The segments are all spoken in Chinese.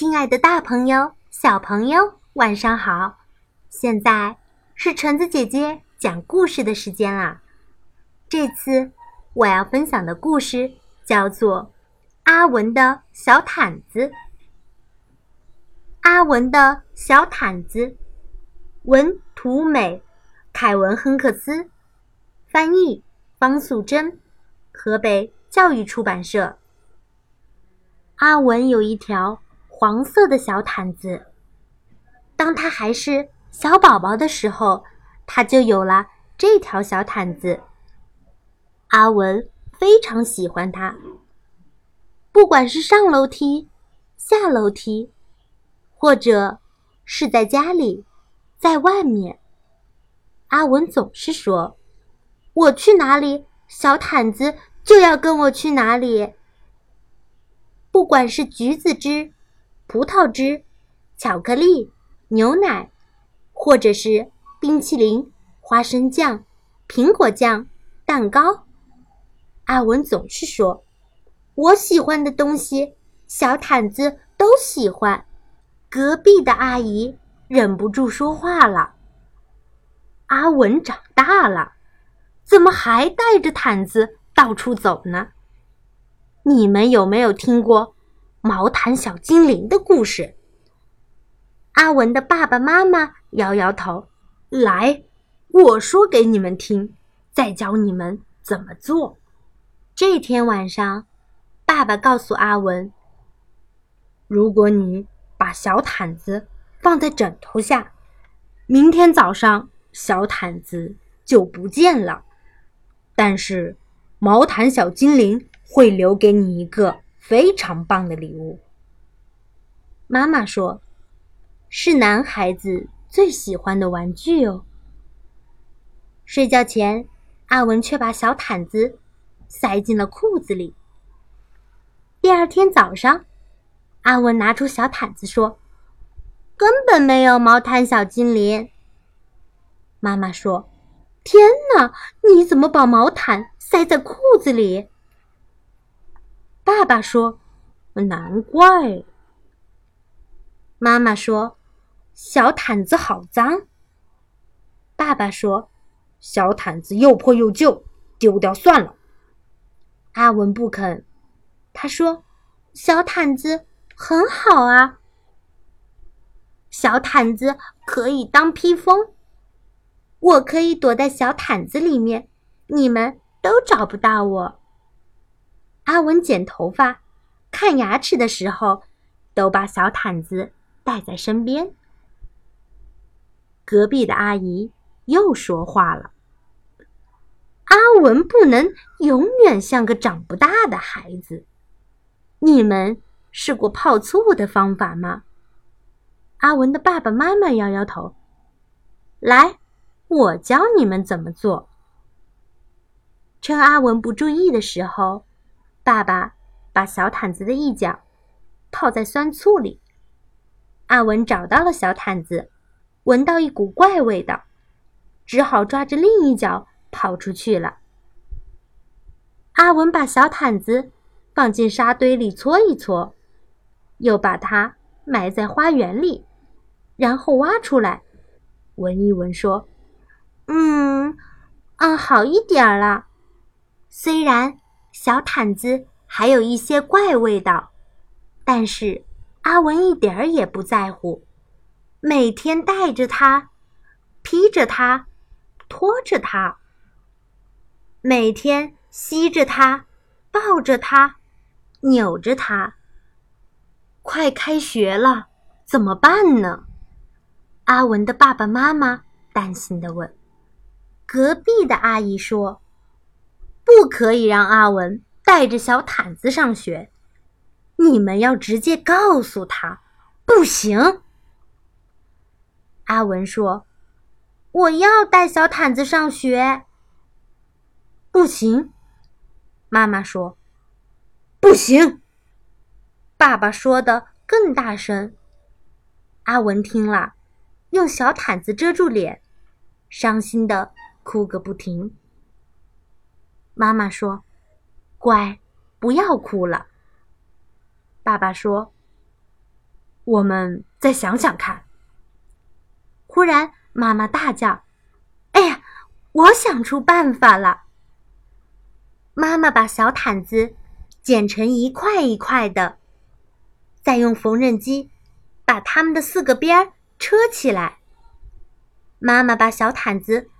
亲爱的，大朋友、小朋友，晚上好！现在是橙子姐姐讲故事的时间啦。这次我要分享的故事叫做《阿文的小毯子》。阿文的小毯子，文图美，凯文·亨克斯，翻译方素珍，河北教育出版社。阿文有一条。黄色的小毯子。当他还是小宝宝的时候，他就有了这条小毯子。阿文非常喜欢它。不管是上楼梯、下楼梯，或者是在家里、在外面，阿文总是说：“我去哪里，小毯子就要跟我去哪里。”不管是橘子汁。葡萄汁、巧克力、牛奶，或者是冰淇淋、花生酱、苹果酱、蛋糕，阿文总是说：“我喜欢的东西，小毯子都喜欢。”隔壁的阿姨忍不住说话了：“阿文长大了，怎么还带着毯子到处走呢？你们有没有听过？”毛毯小精灵的故事。阿文的爸爸妈妈摇摇头，来，我说给你们听，再教你们怎么做。这天晚上，爸爸告诉阿文：“如果你把小毯子放在枕头下，明天早上小毯子就不见了。但是，毛毯小精灵会留给你一个。”非常棒的礼物。妈妈说：“是男孩子最喜欢的玩具哦。”睡觉前，阿文却把小毯子塞进了裤子里。第二天早上，阿文拿出小毯子说：“根本没有毛毯小精灵。”妈妈说：“天哪，你怎么把毛毯塞在裤子里？”爸爸说：“难怪。”妈妈说：“小毯子好脏。”爸爸说：“小毯子又破又旧，丢掉算了。”阿文不肯，他说：“小毯子很好啊，小毯子可以当披风，我可以躲在小毯子里面，你们都找不到我。”阿文剪头发、看牙齿的时候，都把小毯子带在身边。隔壁的阿姨又说话了：“阿文不能永远像个长不大的孩子。你们试过泡醋的方法吗？”阿文的爸爸妈妈摇摇头：“来，我教你们怎么做。”趁阿文不注意的时候。爸爸把小毯子的一角泡在酸醋里。阿文找到了小毯子，闻到一股怪味道，只好抓着另一角跑出去了。阿文把小毯子放进沙堆里搓一搓，又把它埋在花园里，然后挖出来，闻一闻，说：“嗯，嗯，好一点了，虽然……”小毯子还有一些怪味道，但是阿文一点儿也不在乎。每天带着它，披着它，拖着它；每天吸着它，抱着它，扭着它。快开学了，怎么办呢？阿文的爸爸妈妈担心的问。隔壁的阿姨说。不可以让阿文带着小毯子上学，你们要直接告诉他，不行。阿文说：“我要带小毯子上学。”不行，妈妈说：“不行。”爸爸说的更大声。阿文听了，用小毯子遮住脸，伤心的哭个不停。妈妈说：“乖，不要哭了。”爸爸说：“我们再想想看。忽然，妈妈大叫：“哎呀，我想出办法了！”妈妈把小毯子剪成一块一块的，再用缝纫机把它们的四个边儿车起来。妈妈把小毯子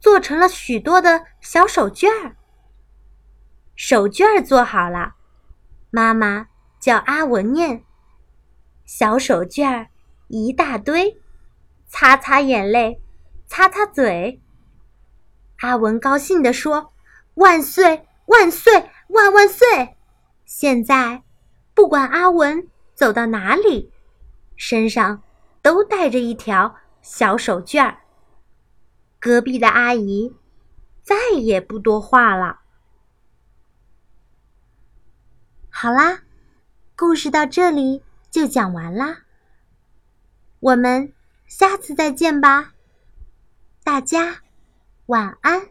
做成了许多的小手绢儿。手绢儿做好了，妈妈叫阿文念。小手绢儿一大堆，擦擦眼泪，擦擦嘴。阿文高兴地说：“万岁，万岁，万万岁！”现在，不管阿文走到哪里，身上都带着一条小手绢儿。隔壁的阿姨再也不多话了。好啦，故事到这里就讲完啦。我们下次再见吧，大家晚安。